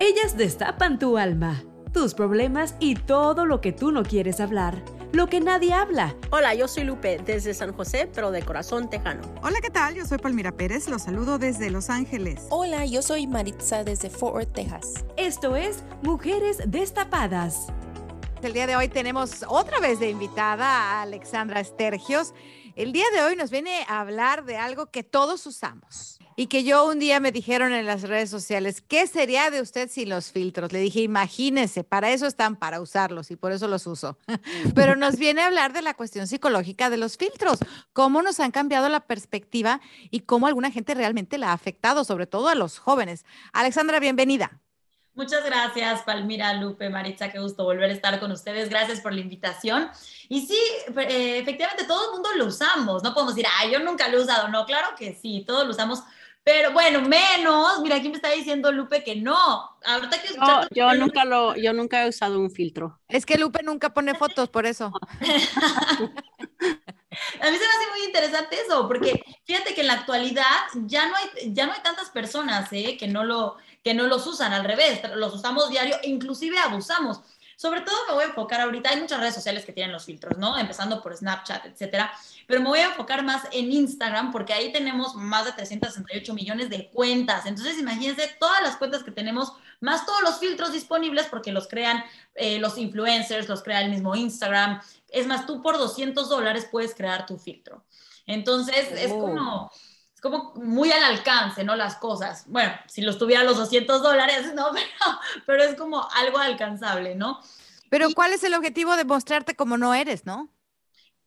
Ellas destapan tu alma, tus problemas y todo lo que tú no quieres hablar, lo que nadie habla. Hola, yo soy Lupe desde San José, pero de corazón tejano. Hola, ¿qué tal? Yo soy Palmira Pérez, los saludo desde Los Ángeles. Hola, yo soy Maritza desde Fort Worth, Texas. Esto es Mujeres Destapadas. El día de hoy tenemos otra vez de invitada a Alexandra Estergios. El día de hoy nos viene a hablar de algo que todos usamos y que yo un día me dijeron en las redes sociales, ¿qué sería de usted sin los filtros? Le dije, imagínese, para eso están, para usarlos y por eso los uso. Pero nos viene a hablar de la cuestión psicológica de los filtros, cómo nos han cambiado la perspectiva y cómo alguna gente realmente la ha afectado, sobre todo a los jóvenes. Alexandra, bienvenida. Muchas gracias, Palmira, Lupe, Maritza, qué gusto volver a estar con ustedes. Gracias por la invitación. Y sí, eh, efectivamente, todo el mundo lo usamos. No podemos decir, ay, yo nunca lo he usado. No, claro que sí, todos lo usamos pero bueno, menos, mira, aquí me está diciendo Lupe que no. Ahorita que no, yo nunca lo, yo nunca he usado un filtro. Es que Lupe nunca pone fotos, por eso. A mí se me hace muy interesante eso, porque fíjate que en la actualidad ya no hay, ya no hay tantas personas ¿eh? que, no lo, que no los usan, al revés, los usamos diario inclusive abusamos. Sobre todo me voy a enfocar ahorita, hay muchas redes sociales que tienen los filtros, ¿no? Empezando por Snapchat, etcétera pero me voy a enfocar más en Instagram porque ahí tenemos más de 368 millones de cuentas. Entonces, imagínense todas las cuentas que tenemos, más todos los filtros disponibles porque los crean eh, los influencers, los crea el mismo Instagram. Es más, tú por 200 dólares puedes crear tu filtro. Entonces, es oh. como es como muy al alcance, ¿no? Las cosas. Bueno, si los tuviera los 200 dólares, ¿no? Pero, pero es como algo alcanzable, ¿no? Pero ¿cuál es el objetivo de mostrarte como no eres, no?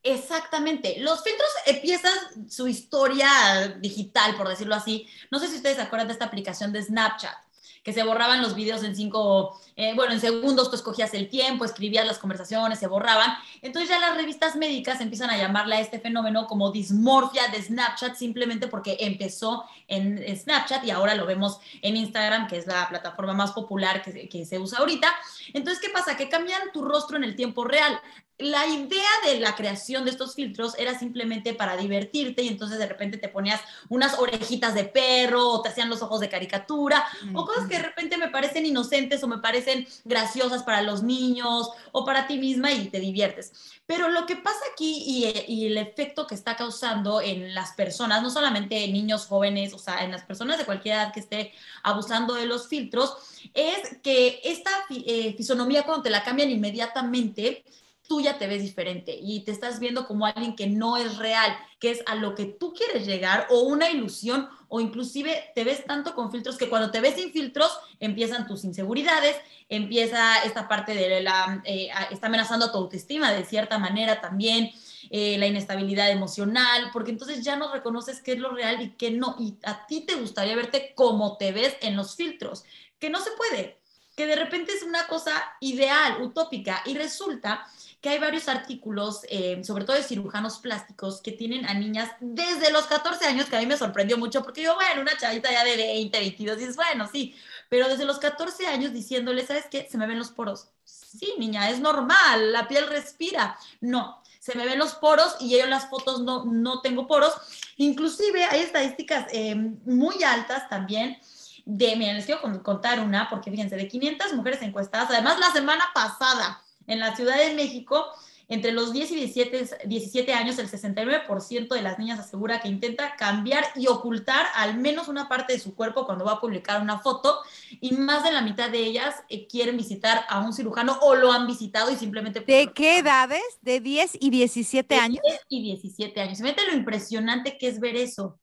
Exactamente. Los filtros empiezan su historia digital, por decirlo así. No sé si ustedes se acuerdan de esta aplicación de Snapchat, que se borraban los videos en cinco, eh, bueno, en segundos, tú escogías el tiempo, escribías las conversaciones, se borraban. Entonces ya las revistas médicas empiezan a llamarle a este fenómeno como dismorfia de Snapchat, simplemente porque empezó en Snapchat y ahora lo vemos en Instagram, que es la plataforma más popular que, que se usa ahorita. Entonces, ¿qué pasa? Que cambian tu rostro en el tiempo real la idea de la creación de estos filtros era simplemente para divertirte y entonces de repente te ponías unas orejitas de perro o te hacían los ojos de caricatura o cosas que de repente me parecen inocentes o me parecen graciosas para los niños o para ti misma y te diviertes. Pero lo que pasa aquí y, el efecto que está causando en las personas, no solamente en niños jóvenes, o sea, en las personas de cualquier edad que esté abusando de los filtros, es que esta eh, fisonomía cuando te la cambian inmediatamente, tú ya te ves diferente y te estás viendo como alguien que no es real, que es a lo que tú quieres llegar o una ilusión o inclusive te ves tanto con filtros que cuando te ves sin filtros empiezan tus inseguridades, empieza esta parte de la, eh, está amenazando tu autoestima de cierta manera también. Eh, la inestabilidad emocional, porque entonces ya no reconoces qué es lo real y qué no, y a ti te gustaría verte como te ves en los filtros, que no se puede, que de repente es una cosa ideal, utópica, y resulta que hay varios artículos, eh, sobre todo de cirujanos plásticos, que tienen a niñas desde los 14 años, que a mí me sorprendió mucho, porque yo, bueno, una chavita ya de 20, 22, dices, bueno, sí, pero desde los 14 años diciéndole, ¿sabes qué? Se me ven los poros. Sí, niña, es normal, la piel respira. No, se me ven los poros y yo en las fotos no, no tengo poros. Inclusive hay estadísticas eh, muy altas también de, miren, les quiero contar una, porque fíjense, de 500 mujeres encuestadas, además la semana pasada, en la Ciudad de México, entre los 10 y 17, 17 años, el 69% de las niñas asegura que intenta cambiar y ocultar al menos una parte de su cuerpo cuando va a publicar una foto y más de la mitad de ellas eh, quieren visitar a un cirujano o lo han visitado y simplemente... ¿De qué edades? ¿De 10 y 17 años? 10 y 17 años. Fíjate lo impresionante que es ver eso,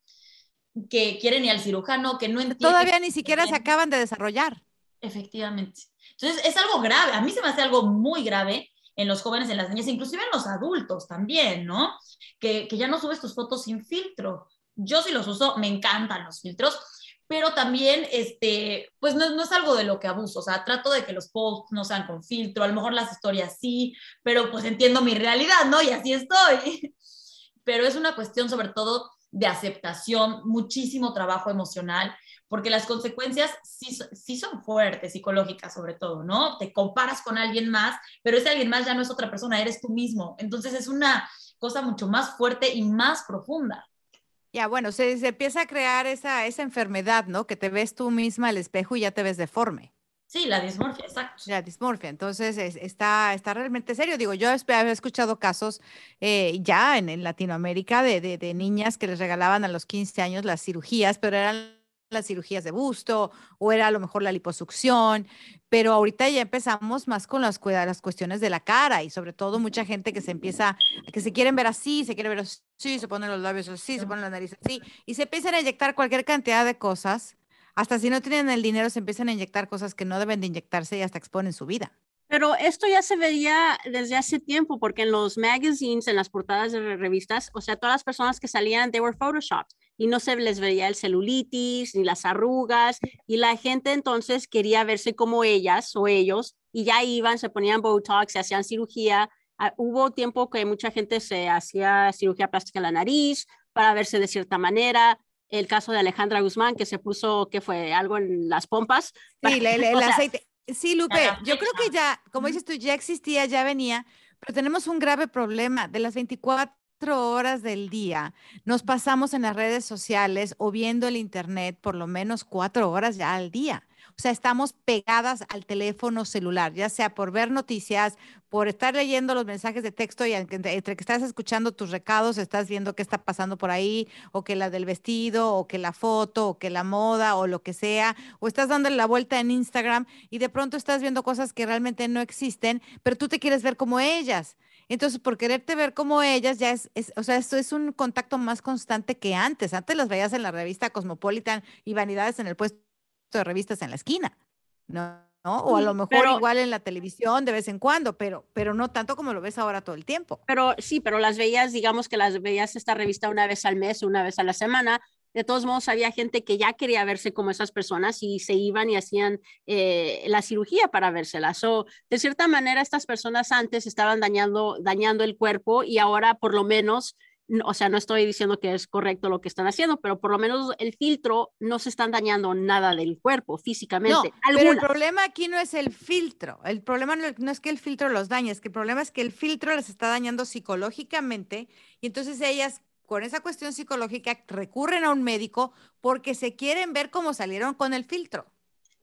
que quieren ir al cirujano, que no entienden... Todavía ni siquiera se acaban de desarrollar. Efectivamente. Entonces, es algo grave. A mí se me hace algo muy grave en los jóvenes, en las niñas, inclusive en los adultos también, ¿no? Que, ya no subes tus fotos sin filtro. Yo sí los uso, me encantan los filtros, pero también, este, pues no, no, es algo de lo que abuso, o sea, trato de que los posts no sean con filtro, a lo mejor las historias sí, pero pues entiendo mi realidad, ¿no? Y así estoy. Pero es una cuestión sobre todo de aceptación, muchísimo trabajo emocional porque las consecuencias sí, son fuertes, psicológicas sobre todo, ¿no? Te comparas con alguien más, pero ese alguien más ya no es otra persona, eres tú mismo. Entonces es una cosa mucho más fuerte y más profunda. Ya, bueno, se, se, empieza a crear esa, esa enfermedad, ¿no? Que te ves tú misma al espejo y ya te ves deforme. Sí, la dismorfia, exacto. La dismorfia. Entonces, está, está realmente serio. Digo, yo he escuchado casos eh, ya en, Latinoamérica de, de, niñas que les regalaban a los 15 años las cirugías, pero eran las cirugías de busto o era a lo mejor la liposucción, pero ahorita ya empezamos más con las, las cuestiones de la cara y sobre todo mucha gente que se empieza, que se quieren ver así, se quiere ver así, se ponen los labios así, se ponen la nariz así y se empiezan a inyectar cualquier cantidad de cosas. Hasta si no tienen el dinero, se empiezan a inyectar cosas que no deben de inyectarse y hasta exponen su vida. Pero esto ya se veía desde hace tiempo, porque en los magazines, en las portadas de revistas, o sea, todas las personas que salían, they were photoshopped y no se les veía el celulitis ni las arrugas y la gente entonces quería verse como ellas o ellos y ya iban, se ponían Botox, se hacían cirugía. Ah, hubo tiempo que mucha gente se hacía cirugía plástica en la nariz para verse de cierta manera. El caso de Alejandra Guzmán, que se puso, que fue algo en las pompas. Sí, el aceite Sí, Lupe, yo creo que ya, como dices tú, ya existía, ya venía, pero tenemos un grave problema. De las 24 horas del día nos pasamos en las redes sociales o viendo el Internet por lo menos cuatro horas ya al día. O sea, estamos pegadas al teléfono celular, ya sea por ver noticias, por estar leyendo los mensajes de texto y entre que estás escuchando tus recados, estás viendo qué está pasando por ahí, o que la del vestido, o que la foto, o que la moda, o lo que sea, o estás dándole la vuelta en Instagram y de pronto estás viendo cosas que realmente no existen, pero tú te quieres ver como ellas. Entonces, por quererte ver como ellas, ya es, o sea, esto es un contacto más constante que antes. Antes las veías en la revista Cosmopolitan y Vanidades en el puesto de revistas en la esquina, ¿no? O a lo mejor igual en la televisión de vez en cuando, pero, pero no tanto como lo ves ahora todo el tiempo. Pero sí, pero las veías, digamos que las veías esta revista una vez al mes, una vez a la semana. De todos modos, había gente que ya quería verse como esas personas y se iban y hacían eh, la cirugía para vérselas. O de cierta manera, estas personas antes estaban dañando, dañando el cuerpo y ahora por lo menos o sea, no estoy diciendo que es correcto lo que están haciendo, pero por lo menos el filtro no se están dañando nada del cuerpo físicamente. No, pero el problema aquí no es el filtro. El problema no, es que el filtro los dañe, es que el problema es que el filtro les está dañando psicológicamente y entonces ellas con esa cuestión psicológica recurren a un médico porque se quieren ver cómo salieron con el filtro.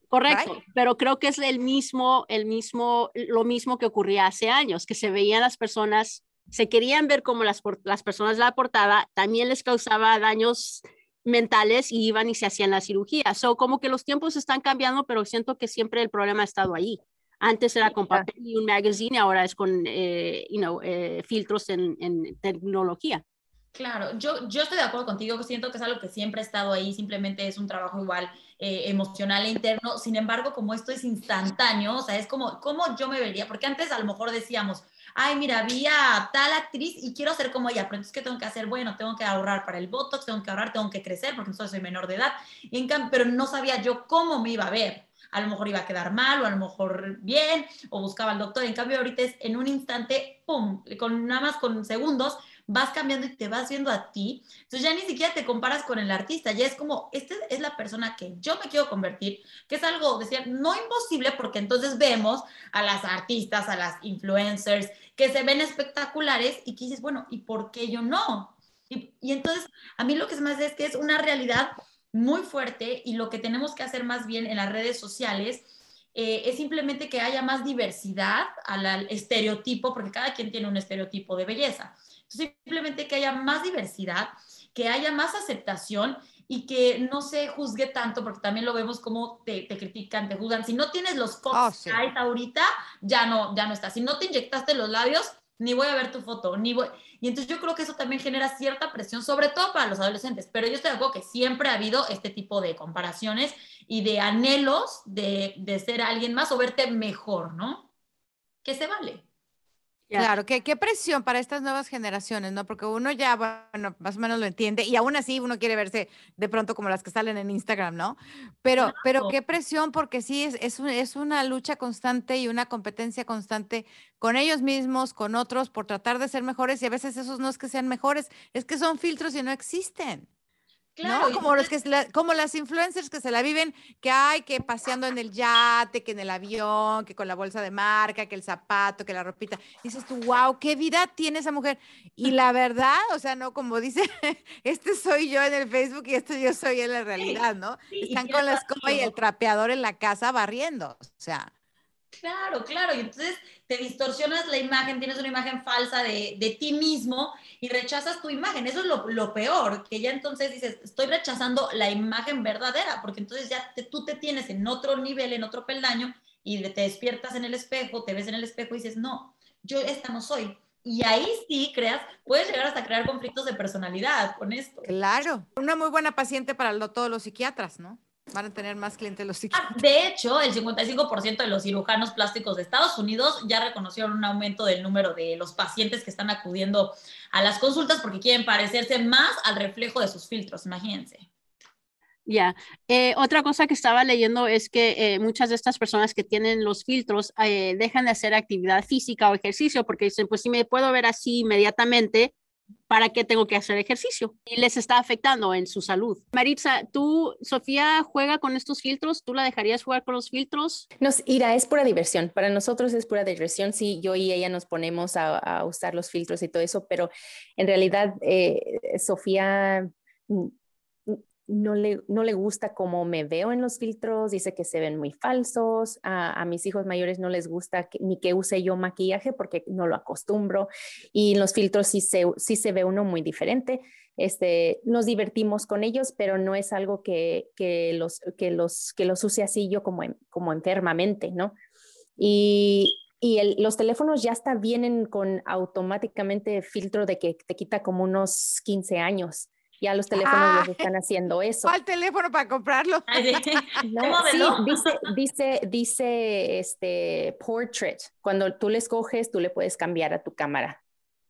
Correcto, pero creo que es el mismo, el mismo, lo mismo que ocurría hace años, que se veían las personas se querían ver como las, las personas de la portada, también les causaba daños mentales y iban y se hacían la cirugía. So, como que los tiempos están cambiando, pero siento que siempre el problema ha estado ahí. Antes era con papel y un magazine, ahora es con eh, you know, eh, filtros en, en, tecnología. Claro, yo, yo estoy de acuerdo contigo, siento que es algo que siempre ha estado ahí, simplemente es un trabajo igual eh, emocional e interno, sin embargo, como esto es instantáneo, o sea, es como, ¿cómo yo me vería? Porque antes a lo mejor decíamos, ay, mira, vi a tal actriz y quiero ser como ella, pero entonces, ¿qué tengo que hacer? Bueno, tengo que ahorrar para el Botox, tengo que ahorrar, tengo que crecer, porque no soy menor de edad, y en pero no sabía yo cómo me iba a ver. A lo mejor iba a quedar mal, o a lo mejor bien, o buscaba al doctor. En cambio, ahorita es en un instante, pum, con nada más con segundos, vas cambiando y te vas viendo a ti. Entonces ya ni siquiera te comparas con el artista, ya es como, esta es la persona que yo me quiero convertir, que es algo, decía, no imposible, porque entonces vemos a las artistas, a las influencers, que se ven espectaculares y que dices, bueno, ¿y por qué yo no? Y, entonces, a mí lo que se me hace es que es una realidad muy fuerte y lo que tenemos que hacer más bien en las redes sociales eh, es simplemente que haya más diversidad al estereotipo, porque cada quien tiene un estereotipo de belleza. Simplemente que haya más diversidad, que haya más aceptación y que no se juzgue tanto, porque también lo vemos como te, critican, te juzgan. Si no tienes los fotos oh, ahorita, ya no, ya no está. Si no te inyectaste los labios, ni voy a ver tu foto, ni voy. Y entonces yo creo que eso también genera cierta presión, sobre todo para los adolescentes. Pero yo estoy de acuerdo que siempre ha habido este tipo de comparaciones y de anhelos de, de ser alguien más o verte mejor, ¿no? Que se vale. Claro, ¿qué, qué presión para estas nuevas generaciones, ¿no? Porque uno ya, bueno, más o menos lo entiende y aún así uno quiere verse de pronto como las que salen en Instagram, ¿no? Pero, pero qué presión, porque sí, es, es, es una lucha constante y una competencia constante con ellos mismos, con otros, por tratar de ser mejores y a veces esos no es que sean mejores, es que son filtros y no existen. Claro, ¿no? Como, los que, la- como las influencers que se la viven, que hay que paseando en el yate, que en el avión, que con la bolsa de marca, que el zapato, que la ropita. Dices tú, wow, qué vida tiene esa mujer. Y la verdad, o sea, no como dice, este soy yo en el Facebook y este yo soy en la realidad, ¿no? Sí, Están con la escoba y el trapeador en la casa barriendo. O sea, Claro, claro, y entonces te distorsionas la imagen, tienes una imagen falsa de, de ti mismo y rechazas tu imagen. Eso es lo, lo peor, que ya entonces dices, estoy rechazando la imagen verdadera, porque entonces ya te- tú te tienes en otro nivel, en otro peldaño, y te despiertas en el espejo, te ves en el espejo y dices, no, yo esta no soy. Y ahí sí creas, puedes llegar hasta crear conflictos de personalidad con esto. claro. Una muy buena paciente para lo- todos los psiquiatras, ¿no? Van a tener más clientes los Ah, psiquiatras. De hecho, el 55% de los cirujanos plásticos de Estados Unidos ya reconocieron un aumento del número de los pacientes que están acudiendo a las consultas porque quieren parecerse más al reflejo de sus filtros, imagínense. Ya, Eh, otra cosa que estaba leyendo es que eh, muchas de estas personas que tienen los filtros eh, dejan de hacer actividad física o ejercicio porque dicen, pues si me puedo ver así inmediatamente, ¿para qué tengo que hacer ejercicio? Y les está afectando en su salud. Maritza, tú, Sofía, juega con estos filtros, ¿tú la dejarías jugar con los filtros? Nos irá, es pura diversión. Para nosotros es pura diversión. Sí, yo y ella nos ponemos a, usar los filtros y todo eso, pero en realidad eh, Sofía no le, no le gusta cómo me veo en los filtros, dice que se ven muy falsos. A, mis hijos mayores no les gusta ni que use yo maquillaje porque no lo acostumbro. Y en los filtros sí se, sí se ve uno muy diferente. Este, nos divertimos con ellos, pero no es algo que, que, los, que, los, que los use así yo como, como enfermamente, ¿no? Y, y los teléfonos ya hasta vienen con automáticamente filtro de que te quita como unos 15 años. Ya los teléfonos les Ay. están haciendo eso. ¿Cuál teléfono para comprarlo? Dice, dice, dice este portrait. Cuando tú le escoges, tú le puedes cambiar a tu cámara.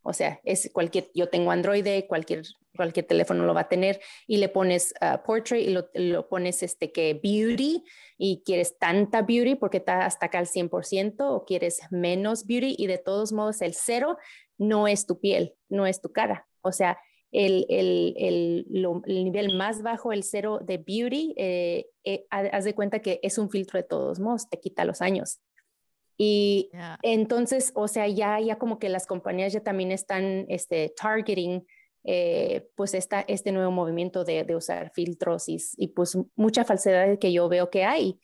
O sea, es cualquier, yo tengo Android, cualquier, cualquier teléfono lo va a tener y le pones ah, portrait y lo, lo pones este que beauty y quieres tanta beauty porque está hasta acá al 100% o quieres menos beauty y de todos modos el cero no es tu piel, no es tu cara. O sea, el, el, el, lo- el nivel más bajo, el cero de beauty, eh, eh, ha- haz de cuenta que es un filtro de todos modos, te quita los años. Y Ya. entonces, o sea, ya, ya como que las compañías ya también están este, targeting eh, pues esta, este nuevo movimiento de, de usar filtros y, y pues mucha falsedad que yo veo que hay.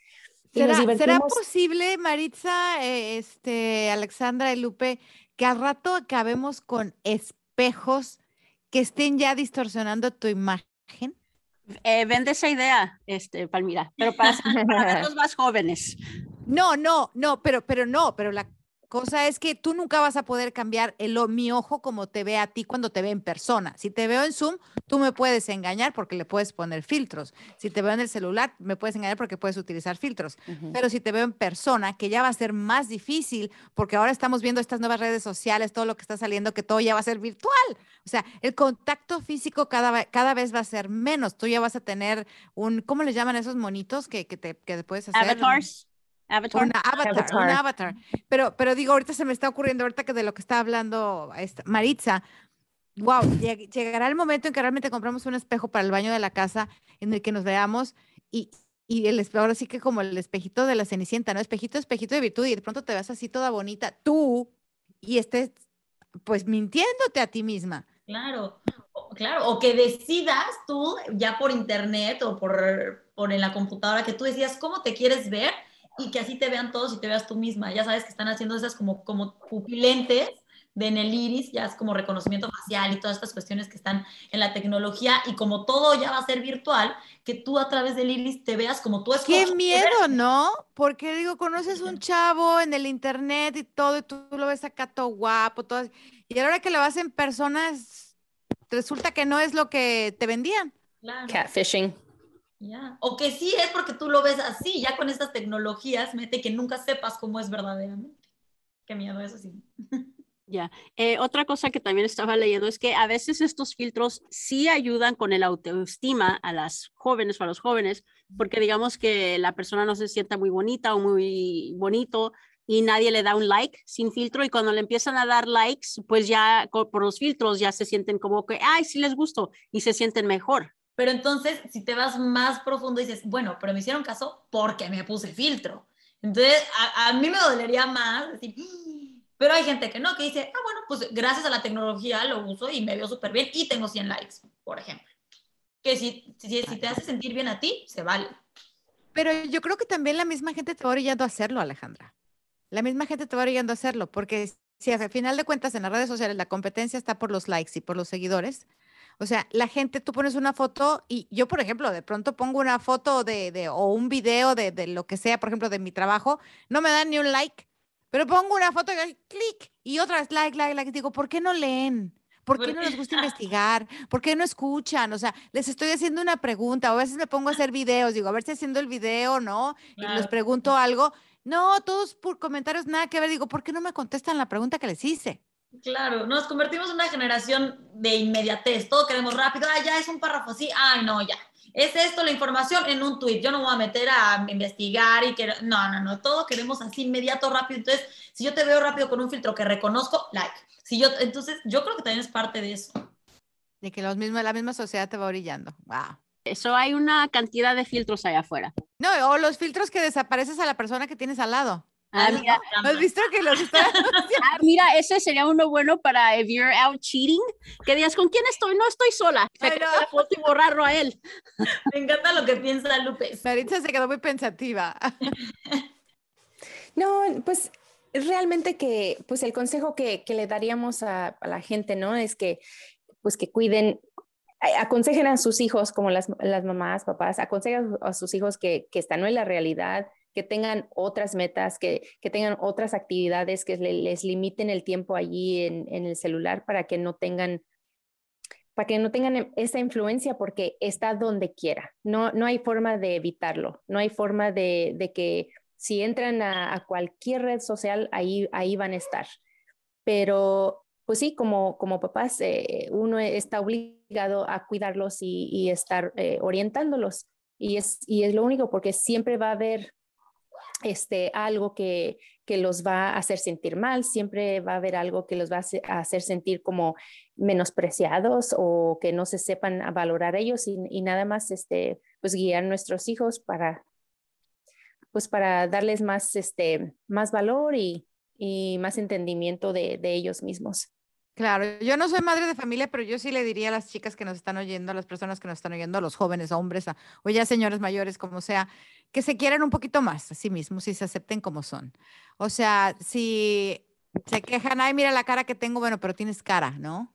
¿Será, será posible, Maritza, eh, este, Alexandra y Lupe, que al rato acabemos con espejos que estén ya distorsionando tu imagen? Eh, vende esa idea, este, Palmira, pero para, para los más jóvenes. No, no, no, pero, pero no, pero la cosa es que tú nunca vas a poder cambiar el, mi ojo como te ve a ti cuando te ve en persona. Si te veo en Zoom, tú me puedes engañar porque le puedes poner filtros. Si te veo en el celular, me puedes engañar porque puedes utilizar filtros. Pero si te veo en persona, que ya va a ser más difícil, porque ahora estamos viendo estas nuevas redes sociales, todo lo que está saliendo, que todo ya va a ser virtual. O sea, el contacto físico cada, cada vez va a ser menos. Tú ya vas a tener un, ¿cómo le llaman esos monitos que, que te que puedes hacer? Avatars. Avatar. Una avatar, Avatar. un avatar. Pero, pero digo, ahorita se me está ocurriendo, ahorita que de lo que está hablando esta Maritza, wow, llegará el momento en que realmente compramos un espejo para el baño de la casa en el que nos veamos y, y el espejo, ahora sí que como el espejito de la Cenicienta, ¿no? Espejito, espejito de virtud y de pronto te ves así toda bonita, tú, y estés pues mintiéndote a ti misma. Claro, claro, o que decidas tú ya por internet o por, por en la computadora que tú decidas cómo te quieres ver y que así te vean todos y te veas tú misma. Ya sabes que están haciendo esas como, como pupilentes de en el iris, ya es como reconocimiento facial y todas estas cuestiones que están en la tecnología y como todo ya va a ser virtual, que tú a través del iris te veas como tú Qué escoges miedo, ¿no? Porque digo, conoces un chavo en el internet y todo, y tú lo ves acá todo guapo, todo, y a la hora que lo vas en personas, resulta que no es lo que te vendían. Claro. Catfishing. Ya. O que sí es porque tú lo ves así, ya con estas tecnologías, mete que nunca sepas cómo es verdaderamente. Qué miedo, eso sí. Ya. Eh, otra cosa que también estaba leyendo es que a veces estos filtros sí ayudan con el autoestima a las jóvenes o a los jóvenes, porque digamos que la persona no se sienta muy bonita o muy bonito y nadie le da un like sin filtro y cuando le empiezan a dar likes, pues ya por los filtros ya se sienten como que, ay, sí les gusto y se sienten mejor. Pero entonces, si te vas más profundo, dices, bueno, pero me hicieron caso porque me puse filtro. Entonces, a, a mí me dolería más decir, pero hay gente que no, que dice, ah, bueno, pues gracias a la tecnología lo uso y me veo súper bien y tengo 100 likes, por ejemplo. Que si, si, si, te hace sentir bien a ti, se vale. Pero yo creo que también la misma gente te va orillando a hacerlo, Alejandra. La misma gente te va orillando a hacerlo, porque si al final de cuentas en las redes sociales la competencia está por los likes y por los seguidores, o sea, la gente, tú pones una foto y yo, por ejemplo, de pronto pongo una foto de, de o un video de, de, lo que sea, por ejemplo, de mi trabajo, no me dan ni un like, pero pongo una foto y clic y otra vez like, like, like. Digo, ¿por qué no leen? ¿Por qué no les gusta investigar? ¿Por qué no escuchan? O sea, les estoy haciendo una pregunta, o a veces me pongo a hacer videos, digo, a ver si haciendo el video, ¿no? Y les pregunto algo. No, todos por comentarios, nada que ver. Digo, ¿por qué no me contestan la pregunta que les hice? Claro, nos convertimos en una generación de inmediatez. Todo queremos rápido. Ah, ya es un párrafo así. Ay, no, ya es esto la información en un tweet. Yo no me voy a meter a investigar y que no, no, no, todo queremos así inmediato, rápido. Entonces, si yo te veo rápido con un filtro que reconozco, like. Si yo, entonces, yo creo que también es parte de eso. De que los mismos, la misma sociedad te va orillando. Wow. Eso hay una cantidad de filtros allá afuera. No, o los filtros que desapareces a la persona que tienes al lado. Ah, mira. ¿Has visto que los está... ah, mira, ese sería uno bueno para if you're out cheating, que digas, ¿con quién estoy? No estoy sola. Se la foto y borrarlo a él. Me encanta lo que piensa Lupe. Maritza se quedó muy pensativa. no, pues realmente que, pues el consejo que, que le daríamos a, a, la gente, ¿no? Es que, pues que cuiden, aconsejen a sus hijos, como las, las mamás, papás, aconsejen a sus hijos que, que esta no es la realidad, que tengan otras metas, que, que tengan otras actividades, que les limiten el tiempo allí en, en, el celular para que no tengan para que no tengan esa influencia porque está donde quiera. No, no hay forma de evitarlo, no hay forma de, de que si entran a, cualquier red social, ahí, ahí van a estar. Pero pues sí, como, como papás, eh, uno está obligado a cuidarlos y, y estar eh, orientándolos. Y es, y es lo único, porque siempre va a haber este, algo que, que, los va a hacer sentir mal, siempre va a haber algo que los va a hacer sentir como menospreciados o que no se sepan a valorar ellos y, nada más este, pues guiar a nuestros hijos para, pues para darles más, este, más valor y, y más entendimiento de, de ellos mismos. Claro, yo no soy madre de familia, pero yo sí le diría a las chicas que nos están oyendo, a las personas que nos están oyendo, a los jóvenes, a hombres, a, o ya señores mayores, como sea, que se quieran un poquito más a sí mismos y se acepten como son. O sea, si se quejan, ay, mira la cara que tengo, bueno, pero tienes cara, ¿no?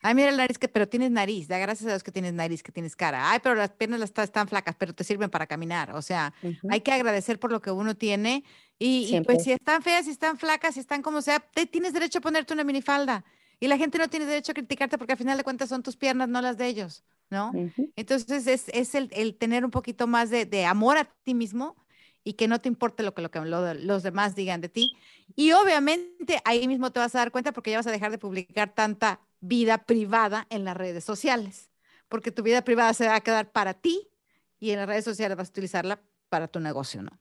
Ay, mira la nariz, que, pero tienes nariz, da gracias a Dios que tienes nariz, que tienes cara. Ay, pero las piernas las están flacas, pero te sirven para caminar. O sea, uh -huh. hay que agradecer por lo que uno tiene. Y, y, pues si están feas, si están flacas, si están como sea, te tienes derecho a ponerte una minifalda. Y la gente no tiene derecho a criticarte porque al final de cuentas son tus piernas, no las de ellos. ¿no? Uh -huh. Entonces es, es el, el, tener un poquito más de, de, amor a ti mismo y que no te importe lo que, lo que lo, los demás digan de ti. Y obviamente ahí mismo te vas a dar cuenta porque ya vas a dejar de publicar tanta vida privada en las redes sociales, porque tu vida privada se va a quedar para ti y en las redes sociales vas a utilizarla para tu negocio, ¿no?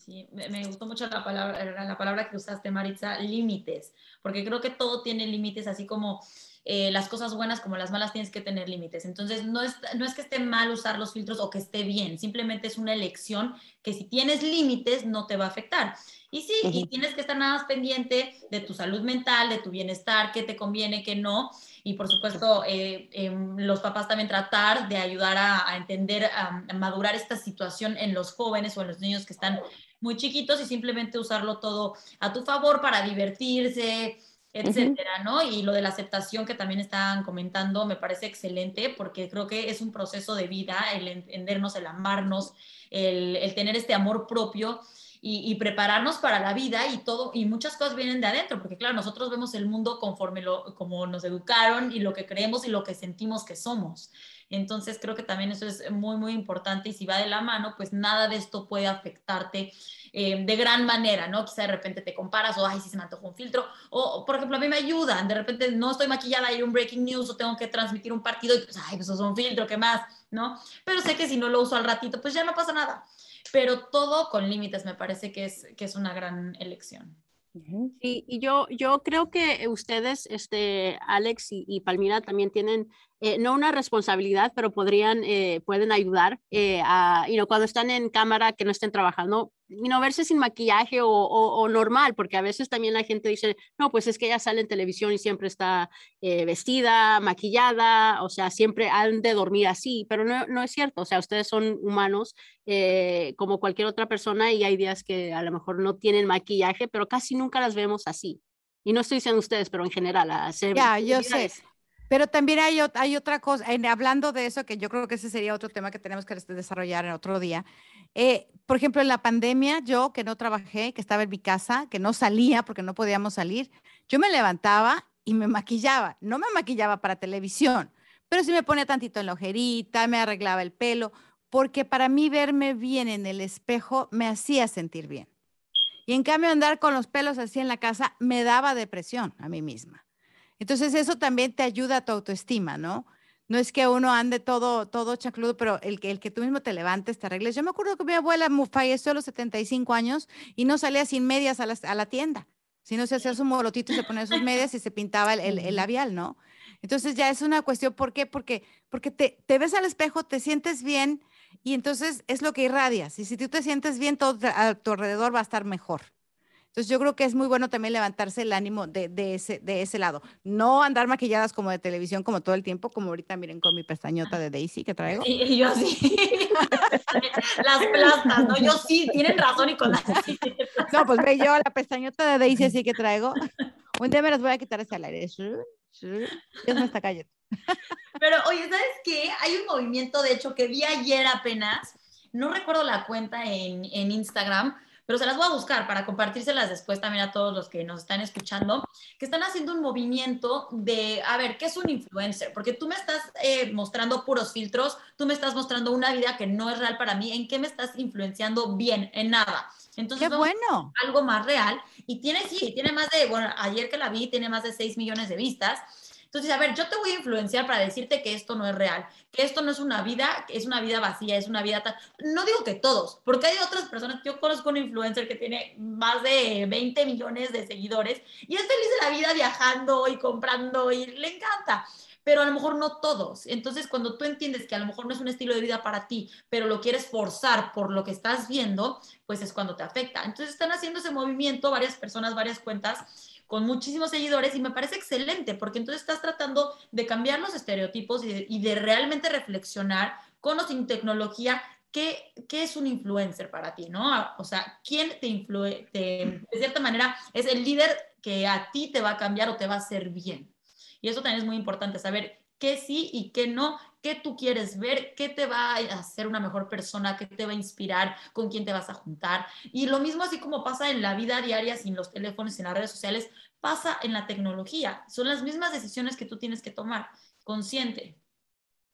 Sí, me, me, gustó mucho la palabra, la palabra que usaste, Maritza, límites, porque creo que todo tiene límites, así como eh, las cosas buenas como las malas tienes que tener límites. Entonces, no es, no es que esté mal usar los filtros o que esté bien, simplemente es una elección que si tienes límites no te va a afectar. Y sí, uh -huh. y tienes que estar nada más pendiente de tu salud mental, de tu bienestar, qué te conviene, qué no. Y por supuesto, eh, eh, los papás también tratar de ayudar a, a entender, a, a madurar esta situación en los jóvenes o en los niños que están muy chiquitos y simplemente usarlo todo a tu favor para divertirse, etcétera, uh -huh. ¿no? Y lo de la aceptación que también estaban comentando me parece excelente porque creo que es un proceso de vida, el entendernos, el amarnos, el, el tener este amor propio y, y, prepararnos para la vida y todo, y muchas cosas vienen de adentro, porque claro, nosotros vemos el mundo conforme lo, como nos educaron y lo que creemos y lo que sentimos que somos. Entonces creo que también eso es muy, muy importante y si va de la mano, pues nada de esto puede afectarte eh, de gran manera, ¿no? Quizá de repente te comparas o, ay, si se me antojó un filtro, o, por ejemplo, a mí me ayudan, de repente no estoy maquillada y hay un breaking news o tengo que transmitir un partido y pues, ay, pues eso es un filtro, ¿qué más? ¿No? Pero sé que si no lo uso al ratito, pues ya no pasa nada. Pero todo con límites me parece que es, que es una gran elección. Sí, y yo, yo creo que ustedes, este, Alex y, y Palmira, también tienen eh, no una responsabilidad, pero podrían, eh, pueden ayudar eh, a, you know, cuando están en cámara, que no estén trabajando, you know, verse sin maquillaje o, o, o, normal, porque a veces también la gente dice, no, pues es que ella sale en televisión y siempre está vestida, maquillada, o sea, siempre han de dormir así, pero no, no es cierto, o sea, ustedes son humanos como cualquier otra persona y hay días que a lo mejor no tienen maquillaje, pero casi nunca las vemos así. Y no estoy diciendo ustedes, pero en general. Hacer ya, yo sé. Pero también hay, hay otra cosa, en, hablando de eso, que yo creo que ese sería otro tema que tenemos que desarrollar en otro día. Eh, por ejemplo, en la pandemia, yo que no trabajé, que estaba en mi casa, que no salía porque no podíamos salir, yo me levantaba y me maquillaba. No me maquillaba para televisión, pero sí me ponía tantito en la ojerita, me arreglaba el pelo, porque para mí verme bien en el espejo me hacía sentir bien. Y en cambio andar con los pelos así en la casa me daba depresión a mí misma. Entonces eso también te ayuda a tu autoestima, ¿no? No es que uno ande todo, todo chacludo, pero el que, el que tú mismo te levantes, te arregles. Yo me acuerdo que mi abuela falleció a los 75 años y no salía sin medias a la, a la tienda. Si no se hacía su molotito se ponía sus medias y se pintaba el, el, labial, ¿no? Entonces ya es una cuestión, ¿por qué? Porque, porque te, te, ves al espejo, te sientes bien y entonces es lo que irradias. Y si tú te sientes bien, todo a tu alrededor va a estar mejor. Entonces yo creo que es muy bueno también levantarse el ánimo de, de, ese, de ese lado. No andar maquilladas como de televisión como todo el tiempo, como ahorita miren con mi pestañota de Daisy que traigo. Y, yo sí. las plastas, ¿no? Yo sí, tienen razón y con las... no, pues ve yo la pestañota de Daisy así que traigo. Un día me las voy a quitar hacia el aire. Dios me está cayendo. Pero oye, ¿sabes qué? Hay un movimiento, de hecho, que vi ayer apenas, no recuerdo la cuenta en, en Instagram, pero se las voy a buscar para compartírselas después también a todos los que nos están escuchando, que están haciendo un movimiento de, a ver, ¿qué es un influencer? Porque tú me estás eh, mostrando puros filtros, tú me estás mostrando una vida que no es real para mí, ¿en qué me estás influenciando bien? En nada. Entonces, Qué bueno. Algo más real. Y tiene, sí, tiene más de, bueno, ayer que la vi, tiene más de 6 millones de vistas. Entonces, a ver, yo te voy a influenciar para decirte que esto no es real, que esto no es una vida, es una vida vacía, es una vida tal. No digo que todos, porque hay otras personas, yo conozco un influencer que tiene más de 20 millones de seguidores y es feliz de la vida viajando y comprando y le encanta pero a lo mejor no todos. Entonces, cuando tú entiendes que a lo mejor no es un estilo de vida para ti, pero lo quieres forzar por lo que estás viendo, pues es cuando te afecta. Entonces, están haciendo ese movimiento varias personas, varias cuentas con muchísimos seguidores y me parece excelente porque entonces estás tratando de cambiar los estereotipos y de, realmente reflexionar con o sin tecnología ¿Qué, ¿qué, es un influencer para ti, no? O sea, ¿quién te influye? de cierta manera, es el líder que a ti te va a cambiar o te va a hacer bien. Y eso también es muy importante, saber qué sí y qué no, qué tú quieres ver, qué te va a hacer una mejor persona, qué te va a inspirar, con quién te vas a juntar. Y lo mismo así como pasa en la vida diaria sin los teléfonos, sin las redes sociales, pasa en la tecnología. Son las mismas decisiones que tú tienes que tomar, consciente.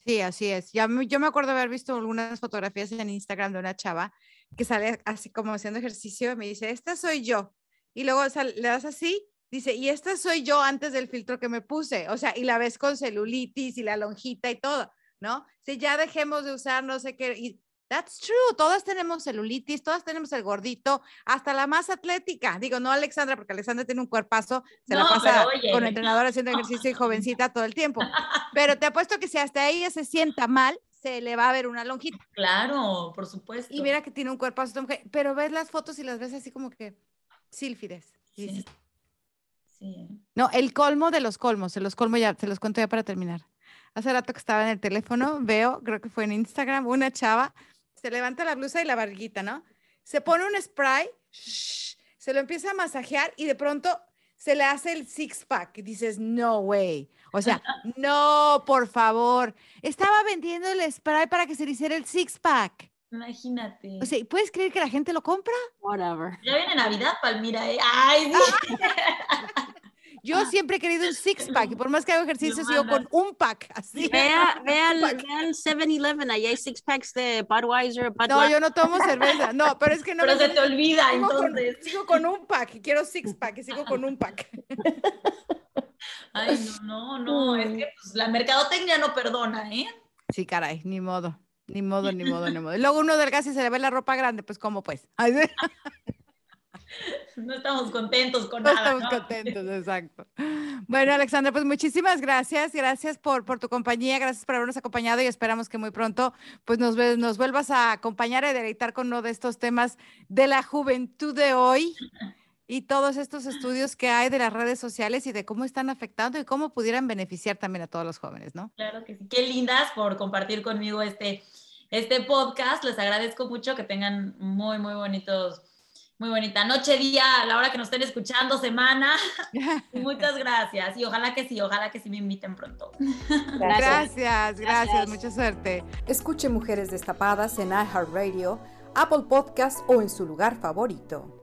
Sí, así es. Ya, yo me acuerdo haber visto algunas fotografías en Instagram de una chava que sale así como haciendo ejercicio y me dice, esta soy yo. Y luego le das así Dice, y esta soy yo antes del filtro que me puse, o sea, y la ves con celulitis y la lonjita y todo, ¿no? Si ya dejemos de usar no sé qué, y that's true, todas tenemos celulitis, todas tenemos el gordito, hasta la más atlética, digo, no Alexandra, porque Alexandra tiene un cuerpazo, se la pasa con entrenador haciendo ejercicio y jovencita todo el tiempo, pero te apuesto que si hasta ella se sienta mal, se le va a ver una lonjita. Claro, por supuesto. Y mira que tiene un cuerpazo, pero ves las fotos y las ves así como que sílfides. Sí. No, el colmo de los colmos, se los colmo ya, se los cuento ya para terminar. Hace rato que estaba en el teléfono, veo, creo que fue en Instagram, una chava, se levanta la blusa y la barriguita, ¿no? Se pone un spray, se lo empieza a masajear y de pronto se le hace el six pack y dices, no way. O sea, no, por favor. Estaba vendiendo el spray para que se le hiciera el six pack. Imagínate. O sea, ¿puedes creer que la gente lo compra? Whatever. Ya viene Navidad, Palmira, ¿eh? Ay, sí. Yo siempre he querido un six pack y por más que hago ejercicio sigo con un pack. Así. Vea, vea, el 7-Eleven, ahí hay six packs de Budweiser. Budweiser. No, yo no tomo cerveza. No, pero es que no. Pero se te olvida, sigo entonces. Con, sigo con un pack y quiero six pack y sigo con un pack. Ay, no, no, no. Es que pues, la mercadotecnia no perdona, ¿eh? Sí, caray, ni modo. Ni modo, ni modo, ni modo. Y luego uno del gas y se le ve la ropa grande, pues, ¿cómo pues? no estamos contentos con no nada. Estamos contentos, exacto. Bueno, Alexandra, pues muchísimas gracias. Gracias por, por tu compañía, gracias por habernos acompañado y esperamos que muy pronto pues nos, nos vuelvas a acompañar y deleitar con uno de estos temas de la juventud de hoy y todos estos estudios que hay de las redes sociales y de cómo están afectando y cómo pudieran beneficiar también a todos los jóvenes, ¿no? Claro que sí. Qué lindas por compartir conmigo este, este podcast. Les agradezco mucho que tengan muy, muy bonitos, muy bonita noche, día, a la hora que nos estén escuchando, semana. Muchas gracias. Y ojalá que sí, ojalá que sí me inviten pronto. Gracias, gracias, gracias. mucha suerte. Escuche Mujeres Destapadas en iHeartRadio, Apple Podcast o en su lugar favorito.